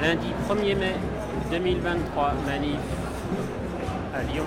Lundi 1er mai 2023, manif à Lyon.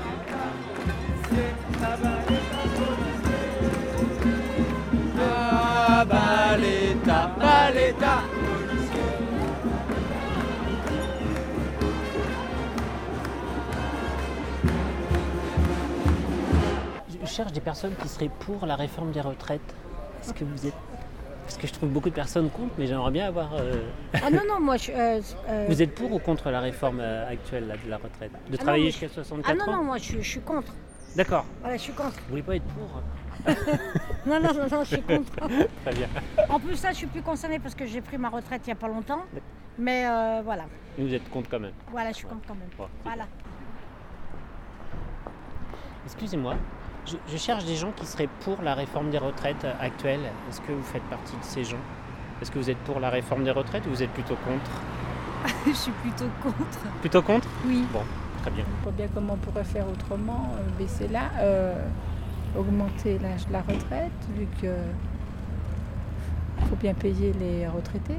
des personnes qui seraient pour la réforme des retraites. Est-ce que vous êtes. Parce que je trouve beaucoup de personnes contre, mais j'aimerais bien avoir. euh, Ah non, non, moi je. euh, euh, Vous êtes pour ou contre la réforme actuelle là, de la retraite? De travailler jusqu'à ah 64 non, ans? non, moi je, suis- je suis contre. D'accord. Voilà, je suis contre. Vous voulez pas être pour? Non, non, non, non, je suis contre. Très bien. En plus, ça, je suis plus concernée parce que j'ai pris ma retraite il n'y a pas longtemps. Mais voilà, vous êtes contre quand même. voilà, je suis contre quand même. Bon, Voilà. Excusez-moi, je, je cherche des gens qui seraient pour la réforme des retraites euh, actuelle. Est-ce que vous faites partie de ces gens? Est-ce que vous êtes pour la réforme des retraites ou vous êtes plutôt contre? Je suis plutôt contre. Plutôt contre? Oui. Bon, très bien. Je vois bien comment on pourrait faire autrement, euh, baisser là, euh, augmenter l'âge de la retraite, vu que faut bien payer les retraités.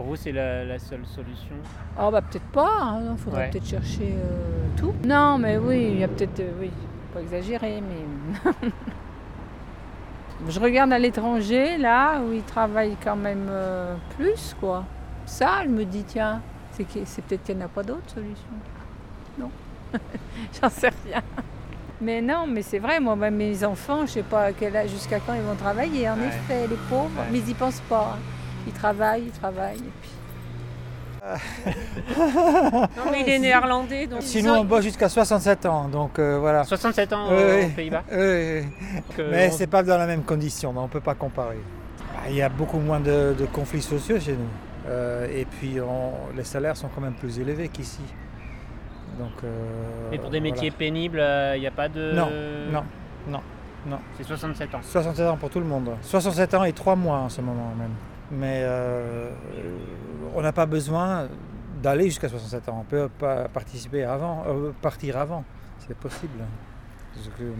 Pour vous, c'est la, la seule solution Oh bah peut-être pas, il faudrait Ouais. peut-être chercher euh, tout. Non mais oui, il y a peut-être, euh, oui, faut pas exagérer, mais... Je regarde à l'étranger, là, où ils travaillent quand même euh, plus, quoi. Ça, je me dis, tiens, c'est peut-être qu'il n'y en a pas d'autres solutions. Non, j'en sais rien. Mais non, mais c'est vrai, moi, même mes enfants, je sais pas jusqu'à quand ils vont travailler, en Ouais. effet, les pauvres, Ouais. mais ils n'y pensent pas. hein. Ils travaillent, ils travaillent, et puis... Non, mais il est néerlandais, donc. Sinon, on bosse jusqu'à 67 ans, donc euh, voilà. 67 ans Oui, aux oui. Pays-Bas Oui, oui. Donc, euh, Mais on- c'est pas dans la même condition, on ne peut pas comparer. Ah, Il y a beaucoup moins de, de conflits sociaux chez nous. Euh, et puis on- les salaires sont quand même plus élevés qu'ici. Donc, euh, Mais pour des voilà. métiers pénibles, il n'y a pas de. Non, non, non, non. C'est 67 ans. 67 ans pour tout le monde. 67 ans et 3 mois en ce moment même. Mais euh, on n'a pas besoin d'aller jusqu'à 67 ans. On peut pas participer avant, euh, partir avant. C'est possible.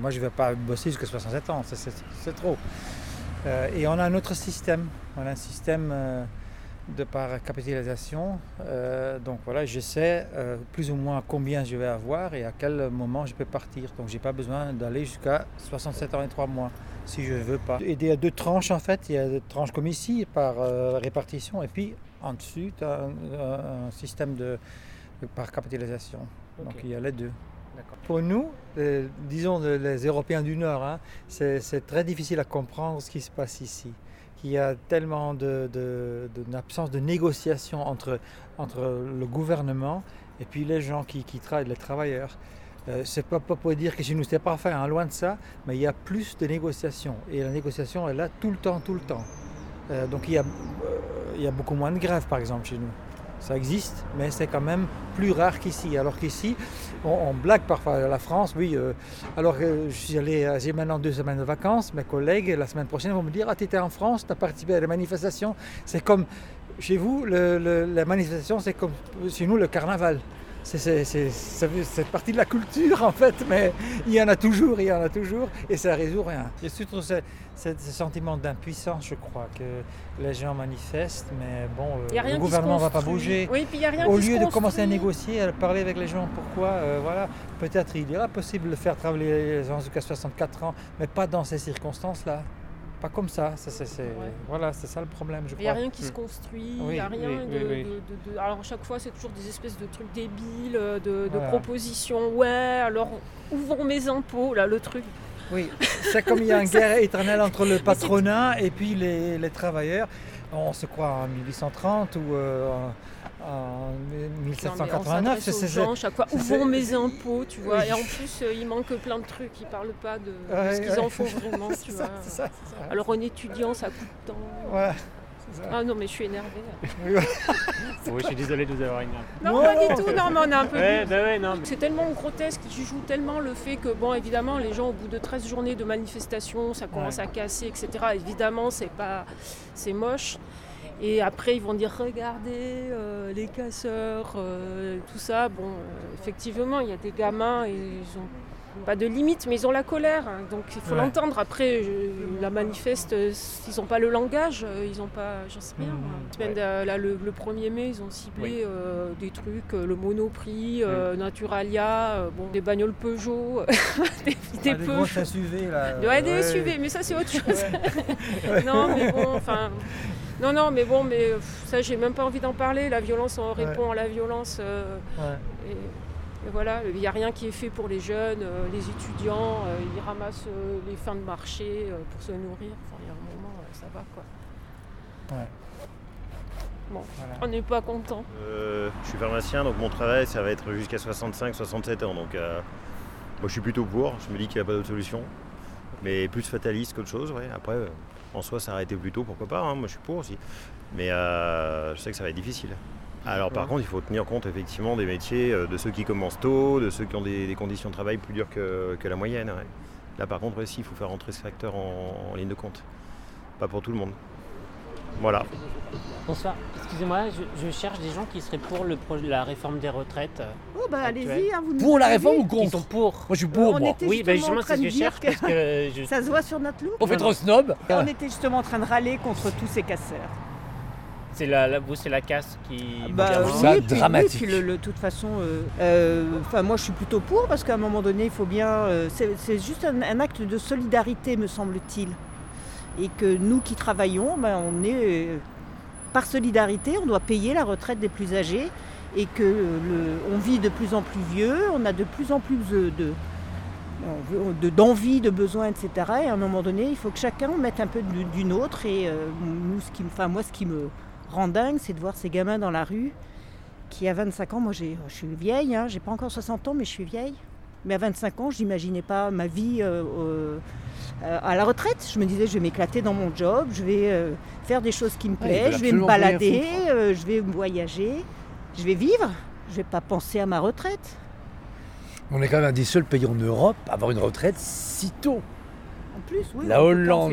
Moi, je ne vais pas bosser jusqu'à 67 ans, c'est trop. Euh, et on a un autre système. On a un système euh, de par capitalisation. Euh, donc voilà, je sais euh, plus ou moins combien je vais avoir et à quel moment je peux partir. Donc j'ai pas besoin d'aller jusqu'à 67 ans et 3 mois si je veux pas. Et il y a deux tranches en fait. Il y a des tranches comme ici par euh, répartition et puis en dessus tu as un, un système de, de par capitalisation. Donc il y a les deux. Pour nous, disons les Européens du Nord, hein, c'est très difficile à comprendre ce qui se passe ici. Qu'il y a tellement de, de- de- d'absence de négociation entre, entre le gouvernement et puis les gens qui, qui travaillent, les travailleurs. Euh, c'est pas, pas pour dire que chez nous c'est parfait, hein, loin de ça, mais il y a plus de négociations. Et la négociation est là tout le temps, tout le temps. Euh, donc il y, a, euh, il y a beaucoup moins de grèves par exemple chez nous. Ça existe, mais c'est quand même plus rare qu'ici. Alors qu'ici, on, blague parfois la France, oui. euh, alors euh, j'ai maintenant deux semaines de vacances. Mes collègues, la semaine prochaine, vont me dire Ah, tu étais en France, tu as participé à des manifestations. C'est comme chez vous, le, le- la manifestation, c'est comme chez nous le carnaval. C'est, partie de la culture en fait, mais il y en a toujours, il y en a toujours, et ça ne résout rien. Il y a surtout ce, ce- ce sentiment d'impuissance, je crois, que les gens manifestent, mais bon, euh, le gouvernement ne va pas bouger. Oui, puis il n'y a rien Au qui lieu de commencer à négocier, à parler avec les gens, pourquoi, euh, voilà, peut-être il est possible de faire travailler les gens jusqu'à 64 ans, mais pas dans ces circonstances-là. Pas comme ça. ça c'est, c'est- Ouais. Voilà, c'est ça le problème, je Il n'y a crois. rien qui se construit, il Oui, n'y a rien oui, de, oui, oui. de- de- de- Alors à chaque fois, c'est toujours des espèces de trucs débiles, de, de Voilà. propositions. Ouais, alors où vont mes impôts Là, le truc? Oui, c'est comme il y a une guerre éternelle entre le patronat et puis les, les travailleurs. On se croit en 1830 ou euh, en, en Non, mais on 1789. s'adresse c'est- chaque fois, où vont mes impôts, tu vois Oui. Et en plus, euh, il manque plein de trucs, ils parlent pas de, ce qu'ils ouais. en font vraiment, tu ça, vois. ça, ça. Alors en étudiant, ça coûte tant. Ouais. Ah non, mais je suis énervée. Oui, je suis désolé de vous avoir énervé. Non, Non, pas du tout, non, mais on a un peu Ouais, bah ouais, non. mais- C'est tellement grotesque, ils jouent tellement le fait que, bon, évidemment, les gens, au bout de 13 journées de manifestation, ça commence Ouais. à casser, etc. Évidemment, c'est pas, c'est moche. Et après, ils vont dire, regardez, euh, les casseurs, euh, tout ça. Bon, euh, effectivement, il y a des gamins, et ils ont pas de limite, mais ils ont la colère. hein, donc, il faut Ouais. l'entendre. Après, je- la manifeste, ils n'ont pas le langage, ils n'ont pas, j'en sais rien. Là, le, le 1er mai, ils ont ciblé Oui. des trucs, le Monoprix, euh, Naturalia, bon, des bagnoles Peugeot, des, des Ah, des Peugeot. SUV là. Ouais, des. SUV, mais ça c'est autre chose. Non, mais bon, enfin. Non, non, mais bon, mais ça j'ai même pas envie d'en parler. La violence, on répond à la violence. euh, Ouais. et, et voilà, il n'y a rien qui est fait pour les jeunes, euh, les étudiants, euh, ils ramassent euh, les fins de marché euh, pour se nourrir. Enfin, il y a un moment, euh, ça va quoi. Ouais. Bon, Voilà. on n'est pas content. Euh, je suis pharmacien, donc mon travail, ça va être jusqu'à 65-67 ans. Donc, euh, moi, je suis plutôt pour. Je me dis qu'il n'y a pas d'autre solution. Mais plus fataliste qu'autre chose, ouais. Après, euh, en soi, s'arrêter plus tôt, pourquoi pas. hein. Moi, je suis pour aussi. Mais euh, je sais que ça va être difficile. Alors, par contre, il faut tenir compte effectivement des métiers, euh, de ceux qui commencent tôt, de ceux qui ont des, des conditions de travail plus dures que, que la moyenne. ouais. Là, par contre, aussi, il faut faire rentrer ce facteur en, en ligne de compte. Pas pour tout le monde. Voilà. Bonsoir. Excusez-moi, je, je cherche des gens qui seraient pour le pro- la réforme des retraites. Oh bah allez-y, hein, vous nous Pour la réforme ou contre sont pour. Moi je suis pour, on moi. était Oui, bah justement justement, en c'est train ce que de je dire cherche parce que je- Ça se voit sur notre look On fait trop snob. On était justement en train de râler contre tous ces casseurs. c'est la, la- vous, c'est la casse qui. Bah, vous oui, ça, puis, dramatique. oui, puis le- le- de toute façon, euh, euh, enfin moi je suis plutôt pour parce qu'à un moment donné il faut bien, euh, c'est c'est juste un, un acte de solidarité me semble-t-il, et que nous qui travaillons, ben, on est euh, par solidarité, on doit payer la retraite des plus âgés et que on vit de plus en plus vieux, on a de plus en plus de, d'envie, de besoins, etc. Et à un moment donné, il faut que chacun mette un peu du- d'une autre. Et euh, nous, ce qui, enfin, moi, ce qui me rend dingue, c'est de voir ces gamins dans la rue qui, à 25 ans, moi, je suis vieille, hein, j'ai pas encore 60 ans, mais je suis vieille. Mais à 25 ans, je n'imaginais pas ma vie euh, euh, euh, à la retraite. Je me disais, je vais m'éclater dans mon job, je vais faire des choses qui me ils plaisent, je vais me balader, euh, je vais voyager, je vais vivre. Je vais pas penser à ma retraite. On est quand même un des seuls pays en Europe à avoir une retraite si tôt. En plus, oui. La Hollande,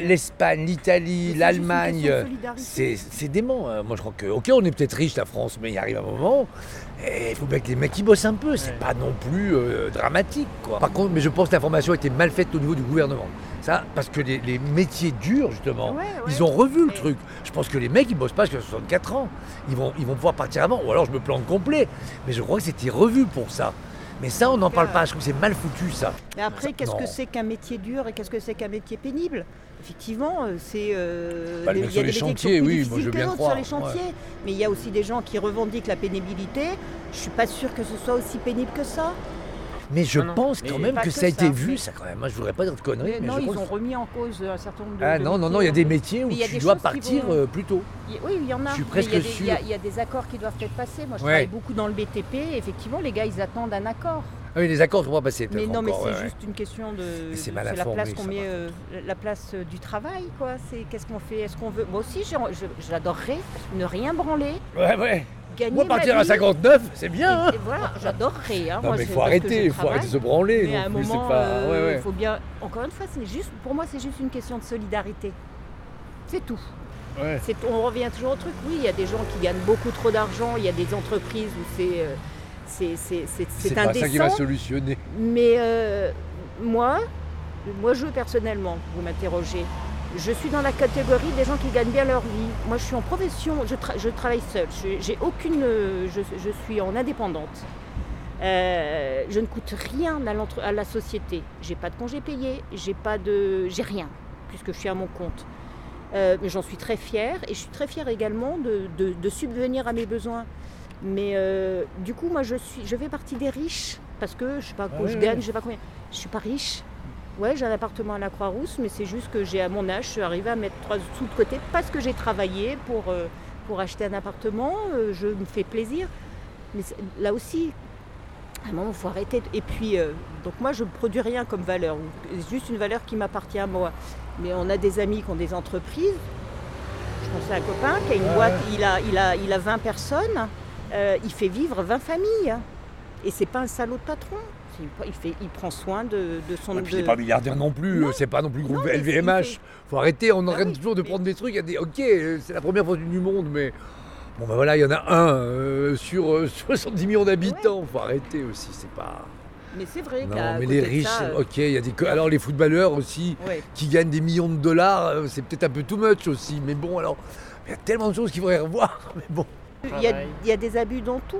l'Espagne, l'Italie, l'Allemagne, c'est c'est dément. hein. Moi, je crois que, ok, on est peut-être riche, la France, mais il arrive un moment, et il faut bien que les mecs ils bossent un peu. C'est Ouais. pas non plus euh, dramatique, quoi. Par contre, mais je pense que l'information a été mal faite au niveau du gouvernement. Ça, parce que les, les métiers durs, justement, Ouais, ouais. ils ont revu le truc. Je pense que les mecs, ils bossent pas jusqu'à 64 ans. Ils vont, ils vont pouvoir partir avant. Ou alors, je me plante complet. Mais je crois que c'était revu pour ça. Mais ça, on n'en parle pas. Je trouve que c'est mal foutu, ça. Mais après, qu'est-ce que c'est qu'un métier dur et qu'est-ce que c'est qu'un métier pénible? Effectivement, euh, c'est. euh, Bah, les- il y a sur les des métiers qui sont chantiers, plus oui, moi, difficiles je veux que bien croire, sur les chantiers. Mais il y a aussi des gens qui revendiquent la pénibilité. Je suis pas sûre que ce soit aussi pénible que ça. Mais je Non, non. pense quand même que que ça a été ça, vu, mais- ça quand même. Moi, je voudrais pas dire de conneries, mais, non, je ils ont remis en cause un certain nombre de. Ah de non, non, non, il y a des métiers où tu dois partir vont- euh, plus tôt. Oui, il y en a. Je suis presque il y a des- sûr. Il y, a, il y a des accords qui doivent être passés. Moi, je Ouais. travaille beaucoup dans le BTP. Effectivement, les gars, ils attendent un accord. Ah oui, les accords sont pas passés. Mais non, mais c'est ouais, ouais. juste une question de. C'est la place qu'on met, euh, la place euh, du travail, quoi. C'est qu'est-ce qu'on fait? Est-ce qu'on veut? Moi aussi, j'adorerais ne rien branler, Ouais, ouais. Gagner Moi, partir à vie. 59, c'est bien. Hein. et voilà, j'adorerais. Hein. non, Moi, mais c'est il faut parce que arrêter, il faut arrêter de se branler. Mais à un moment, pas. euh, ouais, ouais. faut bien. Encore une fois, c'est juste. Pour moi, c'est juste une question de solidarité. C'est tout. Ouais. On revient toujours au truc. Oui, il y a des gens qui gagnent beaucoup trop d'argent. Il y a des entreprises où c'est, euh, c'est, pas ça qui va solutionner. Mais euh, moi, moi, je personnellement, vous m'interrogez, je suis dans la catégorie des gens qui gagnent bien leur vie. Moi, je suis en profession, je, tra- je travaille seule. Je- J'ai aucune, euh, je, je suis en indépendante. Euh, je ne coûte rien à, la société. J'ai pas de congé payé, j'ai pas de, j'ai rien puisque je suis à mon compte. Euh, mais j'en suis très fière et je suis très fière également de, de- de subvenir à mes besoins. Mais euh, du coup, moi, je suis, je fais partie des riches parce que je sais pas quoi, ouais, je gagne, je sais pas combien. Je suis pas riche. Ouais, j'ai un appartement à la Croix-Rousse, mais c'est juste que j'ai à mon âge, je suis arrivée à mettre trois sous de côté parce que j'ai travaillé pour, euh, pour acheter un appartement. euh, je me fais plaisir. Mais là aussi, à un moment, il faut arrêter. Et puis, euh, donc moi, je ne produis rien comme valeur. C'est juste une valeur qui m'appartient à moi. Mais on a des amis qui ont des entreprises. Je pense à un copain qui a une boîte, il a, il, a, il a 20 personnes. il fait vivre 20 familles. Et c'est pas un salaud de patron. C'est- Il, fait, il prend soin de, de son... Et puis, de- il n'est pas milliardaire non plus, euh, c'est pas non plus groupe Non, LVMH. fait- Faut arrêter, on Ah arrête oui, toujours de mais- prendre des trucs. Il y a des, ok, euh, c'est la première fortune du monde, mais bon, ben voilà, il y en a un euh, sur euh, 70 millions d'habitants. Faut arrêter aussi, c'est pas. Mais c'est vrai Non, mais les riches, ça, euh, ok, il y a des. Alors les footballeurs aussi, ouais. qui gagnent des millions de dollars, euh, c'est peut-être un peu too much aussi. Mais bon, alors, il y a tellement de choses qu'il faudrait revoir. Mais bon, Il y, a, Travail. il y a des abus dans tout.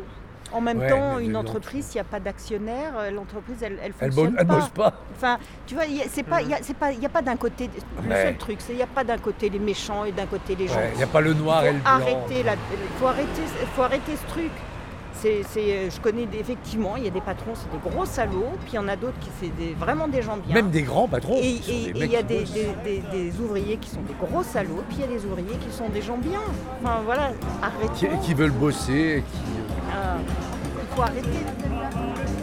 En même Ouais, temps, une entreprise, s'il n'y a pas d'actionnaire, euh, l'entreprise, elle, elle elle fonctionne elle pas. bosse pas. Enfin, tu vois, il y a- c'est pas, il a, a d'un côté. Le Ouais. seul truc, c'est il n'y a pas d'un côté les méchants et d'un côté les gens. Ouais, Il n'y a pas le noir et le blanc. arrêter, la, faut arrêter, faut arrêter ce truc. Euh, je connais des- effectivement, il y a des patrons, c'est des gros salauds, puis il y en a d'autres qui c'est vraiment des gens bien. Même des grands patrons. et il y a qui des, des- ouvriers qui sont des gros salauds, puis il y a des ouvriers qui sont des gens bien. Enfin voilà, qui, arrêtons. qui veulent bosser. Qui... Ah, il faut arrêter.